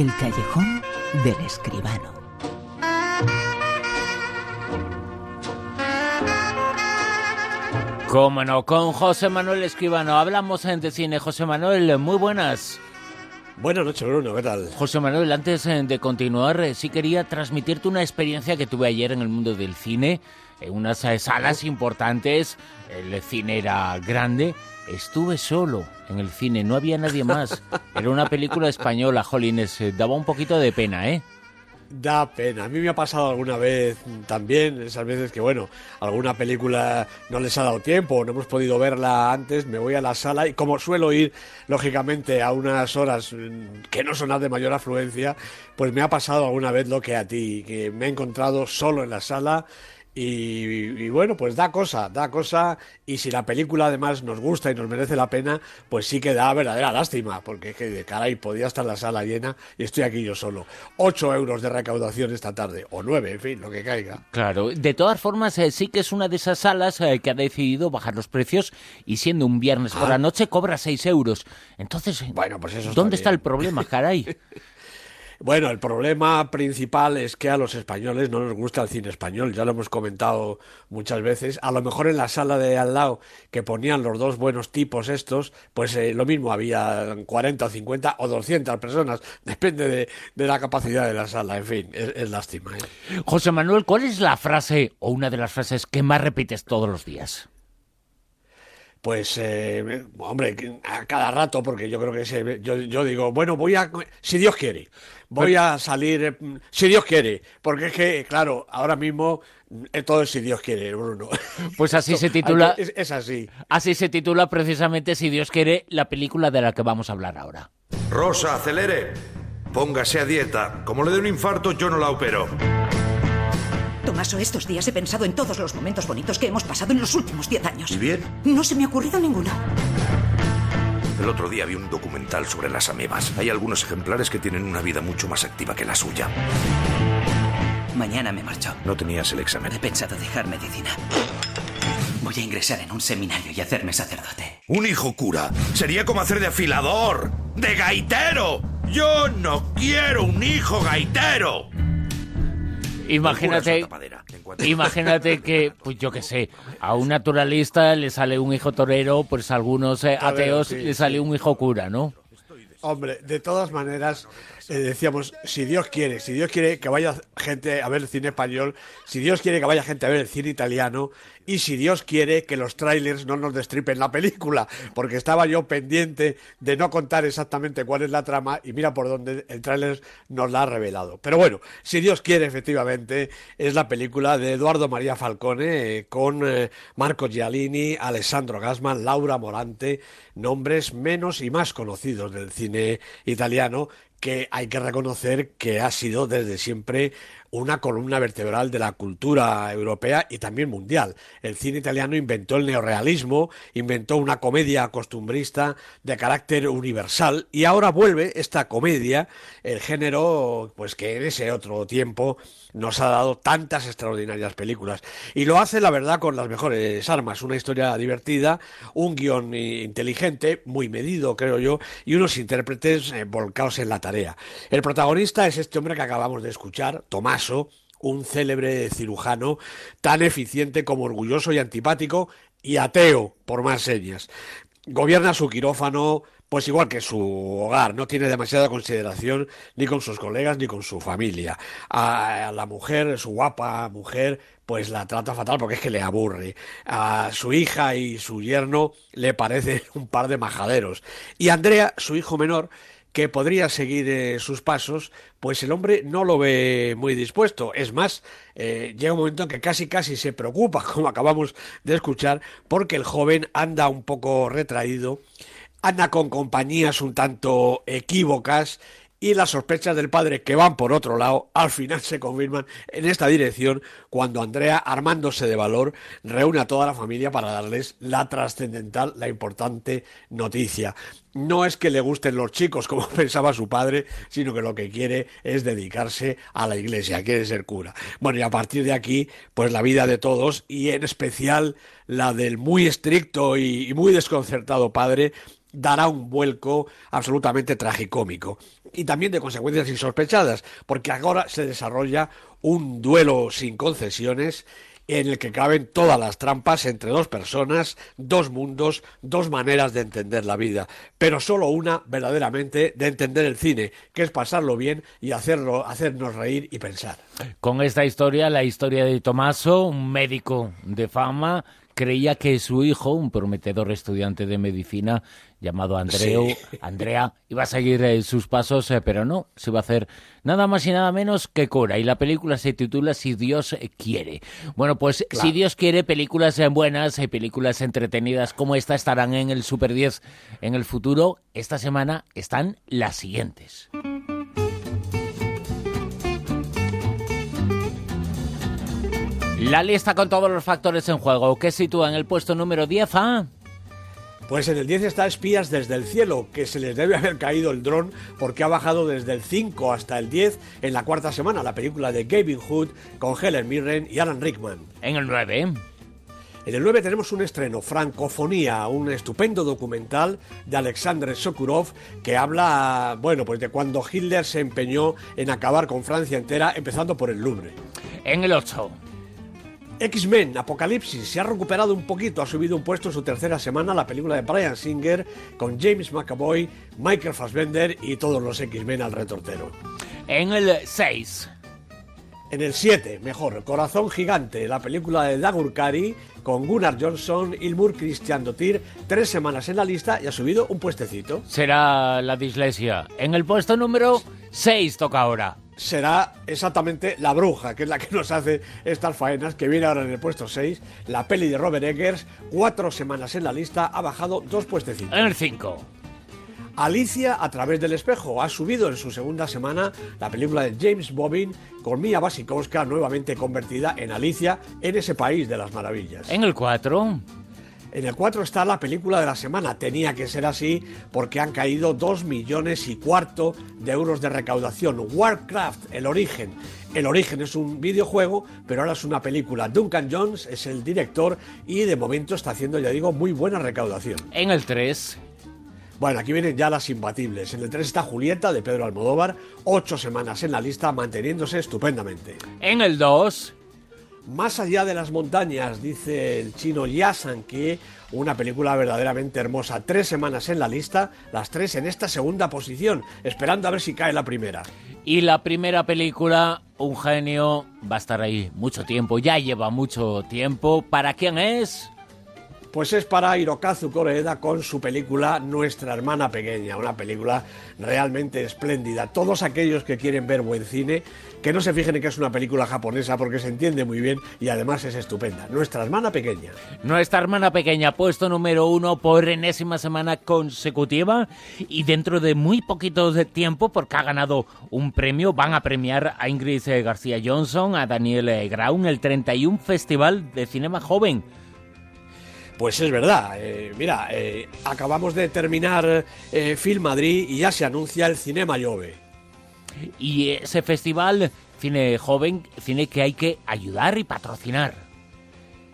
El callejón del escribano. Cómo no, con José Manuel Escribano. Hablamos de cine. José Manuel, muy buenas. Buenas noches, Bruno, ¿qué tal? José Manuel, antes eh, de continuar, eh, sí quería transmitirte una experiencia que tuve ayer en el mundo del cine, en unas eh, salas importantes, el cine era grande, estuve solo en el cine, no había nadie más. Era una película española, Jolines, daba un poquito de pena, ¿eh? Da pena. A mí me ha pasado alguna vez también, esas veces que, bueno, alguna película no les ha dado tiempo, no hemos podido verla antes, me voy a la sala y como suelo ir, lógicamente, a unas horas que no son las de mayor afluencia, pues me ha pasado alguna vez lo que a ti, que me he encontrado solo en la sala y, bueno, pues da cosa, da cosa. Y si la película además nos gusta y nos merece la pena, pues sí que da verdadera lástima, porque es que de caray, podía estar la sala llena y estoy aquí yo solo. Ocho euros de recaudación esta tarde, o nueve, en fin, lo que caiga. Claro, de todas formas, eh, sí que es una de esas salas eh, que ha decidido bajar los precios y siendo un viernes por la ah. noche cobra seis euros. Entonces, bueno, pues eso ¿dónde está el problema, caray? Bueno, el problema principal es que a los españoles no nos gusta el cine español, ya lo hemos comentado muchas veces. A lo mejor en la sala de al lado que ponían los dos buenos tipos estos, pues eh, lo mismo, había 40 o 50 o 200 personas, depende de, la capacidad de la sala, en fin, es, lástima. ¿eh? José Manuel, ¿cuál es la frase o una de las frases que más repites todos los días? Pues eh, hombre, a cada rato, porque yo creo que yo, yo, digo, bueno, voy a, si Dios quiere, voy a salir, eh, si Dios quiere, porque es que, claro, ahora mismo eh, todo es si Dios quiere, Bruno. Pues así se titula. Es, así. Así se titula precisamente, si Dios quiere, la película de la que vamos a hablar ahora. Rosa, acelere. Póngase a dieta. Como le dé un infarto, yo no la opero. Tomaso, estos días he pensado en todos los momentos bonitos que hemos pasado en los últimos diez años. ¿Y bien? No se me ha ocurrido ninguno. El otro día vi un documental sobre las amebas. Hay algunos ejemplares que tienen una vida mucho más activa que la suya. Mañana me marcho. No tenías el examen. He pensado dejar medicina. Voy a ingresar en un seminario y hacerme sacerdote. Un hijo cura. Sería como hacer de afilador. ¡De gaitero! Yo no quiero un hijo gaitero. Imagínate, imagínate que, pues yo qué sé, a un naturalista le sale un hijo torero, pues a algunos eh, ateos le sale un hijo cura, ¿no? Hombre, de todas maneras, eh, decíamos, si Dios quiere, si Dios quiere que vaya gente a ver el cine español, si Dios quiere que vaya gente a ver el cine italiano, y si Dios quiere que los trailers no nos destripen la película, porque estaba yo pendiente de no contar exactamente cuál es la trama, y mira por dónde el tráiler nos la ha revelado. Pero bueno, si Dios quiere, efectivamente, es la película de Eduardo María Falcone, eh, con eh, Marco Gialini, Alessandro Gasman, Laura Morante, nombres menos y más conocidos del cine italiano, que hay que reconocer que ha sido desde siempre una columna vertebral de la cultura europea y también mundial. El cine italiano inventó el neorealismo, inventó una comedia costumbrista de carácter universal y ahora vuelve esta comedia, el género pues que en ese otro tiempo nos ha dado tantas extraordinarias películas y lo hace la verdad con las mejores armas, una historia divertida, un guion inteligente, muy medido creo yo y unos intérpretes eh, volcados en la tarea. El protagonista es este hombre que acabamos de escuchar, Tomás un célebre cirujano tan eficiente como orgulloso y antipático y ateo, por más señas. Gobierna su quirófano, pues igual que su hogar, no tiene demasiada consideración ni con sus colegas ni con su familia. A la mujer, su guapa mujer, pues la trata fatal porque es que le aburre. A su hija y su yerno le parecen un par de majaderos. Y Andrea, su hijo menor, que podría seguir eh, sus pasos, pues el hombre no lo ve muy dispuesto. Es más, eh, llega un momento en que casi casi se preocupa, como acabamos de escuchar, porque el joven anda un poco retraído, anda con compañías un tanto equívocas y las sospechas del padre que van por otro lado al final se confirman en esta dirección cuando Andrea, armándose de valor, reúne a toda la familia para darles la trascendental, la importante noticia. No es que le gusten los chicos como pensaba su padre, sino que lo que quiere es dedicarse a la iglesia, quiere ser cura. Bueno, y a partir de aquí, pues la vida de todos y en especial la del muy estricto y muy desconcertado padre dará un vuelco absolutamente tragicómico y también de consecuencias insospechadas, porque ahora se desarrolla un duelo sin concesiones en el que caben todas las trampas entre dos personas, dos mundos, dos maneras de entender la vida, pero solo una verdaderamente de entender el cine, que es pasarlo bien y hacerlo, hacernos reír y pensar. Con esta historia, la historia de Tomaso, un médico de fama, creía que su hijo, un prometedor estudiante de medicina llamado Andreu, Andrea, iba a seguir eh, sus pasos, eh, pero no, se va a hacer nada más y nada menos que Cora. Y la película se titula Si Dios quiere. Bueno, pues si Dios quiere, películas eh, buenas y películas entretenidas como esta estarán en el Super 10 en el futuro. Esta semana están las siguientes. La lista con todos los factores en juego, que sitúa en el puesto número 10 a... Pues en el 10 está Espías desde el cielo, que se les debe haber caído el dron porque ha bajado desde el 5 hasta el 10 en la cuarta semana, la película de Gavin Hood con Helen Mirren y Alan Rickman. En el 9. En el 9 tenemos un estreno, Francofonía, un estupendo documental de Alexander Sokurov que habla, bueno, pues de cuando Hitler se empeñó en acabar con Francia entera, empezando por el Louvre. En el 8. X-Men, Apocalipsis, se ha recuperado un poquito, ha subido un puesto en su tercera semana la película de Brian Singer con James McAvoy, Michael Fassbender y todos los X-Men al retortero. En el 6. En el 7, mejor, Corazón Gigante, la película de Dagur Kari con Gunnar Johnson, Ilmur Christian Dotir, tres semanas en la lista y ha subido un puestecito. Será la dislexia. En el puesto número 6 toca ahora será exactamente La Bruja, que es la que nos hace estas faenas, que viene ahora en el puesto 6. La peli de Robert Eggers, cuatro semanas en la lista, ha bajado dos puestecitos. En el 5. Alicia a través del espejo ha subido en su segunda semana la película de James Bobbin con Mia Wasikowska nuevamente convertida en Alicia en ese país de las maravillas. En el 4. En el 4 está la película de la semana. Tenía que ser así porque han caído 2 millones y cuarto de euros de recaudación. Warcraft, el origen. El origen es un videojuego, pero ahora es una película. Duncan Jones es el director y de momento está haciendo, ya digo, muy buena recaudación. En el 3. Bueno, aquí vienen ya las imbatibles. En el 3 está Julieta de Pedro Almodóvar, ocho semanas en la lista, manteniéndose estupendamente. En el 2. Más allá de las montañas, dice el chino Yasan, que una película verdaderamente hermosa. Tres semanas en la lista, las tres en esta segunda posición, esperando a ver si cae la primera. Y la primera película, un genio, va a estar ahí mucho tiempo, ya lleva mucho tiempo. ¿Para quién es? Pues es para Hirokazu Koreeda con su película Nuestra hermana pequeña, una película realmente espléndida. Todos aquellos que quieren ver buen cine, que no se fijen en que es una película japonesa porque se entiende muy bien y además es estupenda. Nuestra hermana pequeña. Nuestra hermana pequeña, puesto número uno por enésima semana consecutiva y dentro de muy poquito de tiempo, porque ha ganado un premio, van a premiar a Ingrid García Johnson, a Daniel Graun, el 31 Festival de Cinema Joven pues es verdad. Eh, mira, eh, acabamos de terminar eh, Film Madrid y ya se anuncia el Cinema Llove. Y ese festival, cine joven, cine que hay que ayudar y patrocinar.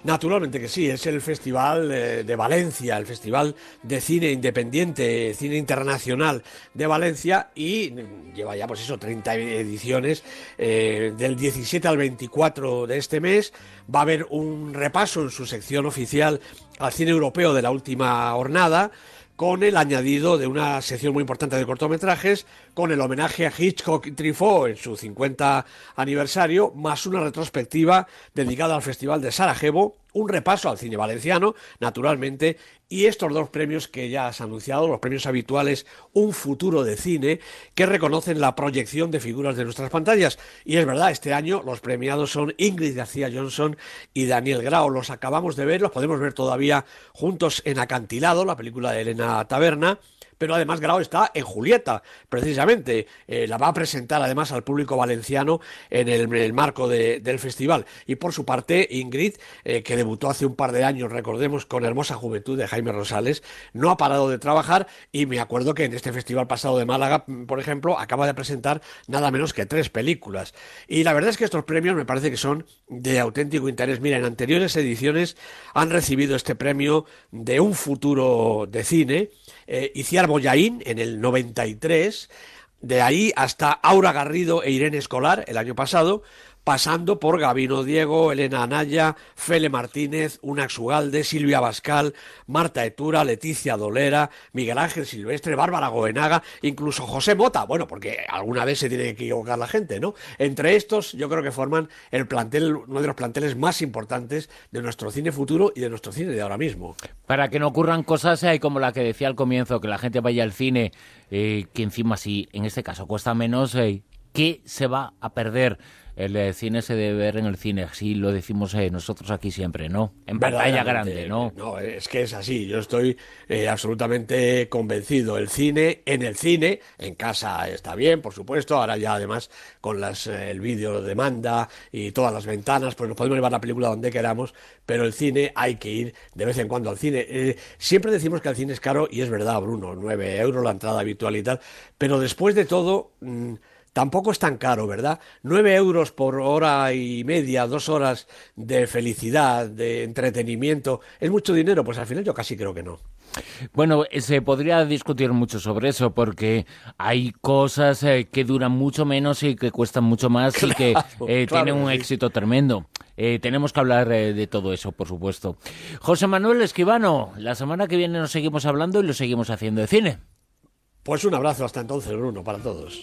Naturalmente que sí, es el Festival de Valencia, el Festival de Cine Independiente, Cine Internacional de Valencia y lleva ya pues eso, 30 ediciones del 17 al 24 de este mes. Va a haber un repaso en su sección oficial al cine europeo de la última jornada con el añadido de una sección muy importante de cortometrajes, con el homenaje a Hitchcock y Truffaut en su 50 aniversario, más una retrospectiva dedicada al Festival de Sarajevo, un repaso al cine valenciano, naturalmente, y estos dos premios que ya has anunciado, los premios habituales Un futuro de cine, que reconocen la proyección de figuras de nuestras pantallas. Y es verdad, este año los premiados son Ingrid García Johnson y Daniel Grau. Los acabamos de ver, los podemos ver todavía juntos en Acantilado, la película de Elena Taberna pero además Grau está en Julieta, precisamente. Eh, la va a presentar además al público valenciano en el, marco del festival. Y por su parte, Ingrid, eh, que debutó hace un par de años, recordemos, con Hermosa Juventud de Jaime Rosales, no ha parado de trabajar y me acuerdo que en este festival pasado de Málaga, por ejemplo, acaba de presentar nada menos que tres películas. Y la verdad es que estos premios me parece que son de auténtico interés. Mira, en anteriores ediciones han recibido este premio de un futuro de cine, eh, Iciar Boyaín en el 93, de ahí hasta Aura Garrido e Irene Escolar el año pasado, pasando por Gabino Diego, Elena Anaya, Fele Martínez, Unax Ugalde, Silvia Bascal, Marta Etura, Leticia Dolera, Miguel Ángel Silvestre, Bárbara Goenaga, incluso José Mota, bueno, porque alguna vez se tiene que equivocar la gente, ¿no? Entre estos, yo creo que forman el plantel, uno de los planteles más importantes de nuestro cine futuro y de nuestro cine de ahora mismo. Para que no ocurran cosas hay como la que decía al comienzo, que la gente vaya al cine, eh, que encima sí, en este caso cuesta menos, eh, ¿qué se va a perder? El eh, cine se debe ver en el cine, así lo decimos eh, nosotros aquí siempre, ¿no? En pantalla grande, ¿no? No, es que es así, yo estoy eh, absolutamente convencido. El cine, en el cine, en casa está bien, por supuesto, ahora ya además con las, el vídeo demanda y todas las ventanas, pues nos podemos llevar la película donde queramos, pero el cine hay que ir de vez en cuando al cine. siempre decimos que el cine es caro y es verdad, Bruno, 9 euros la entrada habitual y tal, pero después de todo... Mm, tampoco es tan caro, ¿verdad? Nueve euros por hora y media, dos horas de felicidad, de entretenimiento, ¿es mucho dinero? Pues al final yo casi creo que no. Bueno, eh, se podría discutir mucho sobre eso porque hay cosas eh, que duran mucho menos y que cuestan mucho más y que eh, tienen un éxito tremendo. tenemos que hablar de todo eso, por supuesto. José Manuel Esquivano, la semana que viene nos seguimos hablando y lo seguimos haciendo de cine. Pues un abrazo hasta entonces, Bruno, para todos.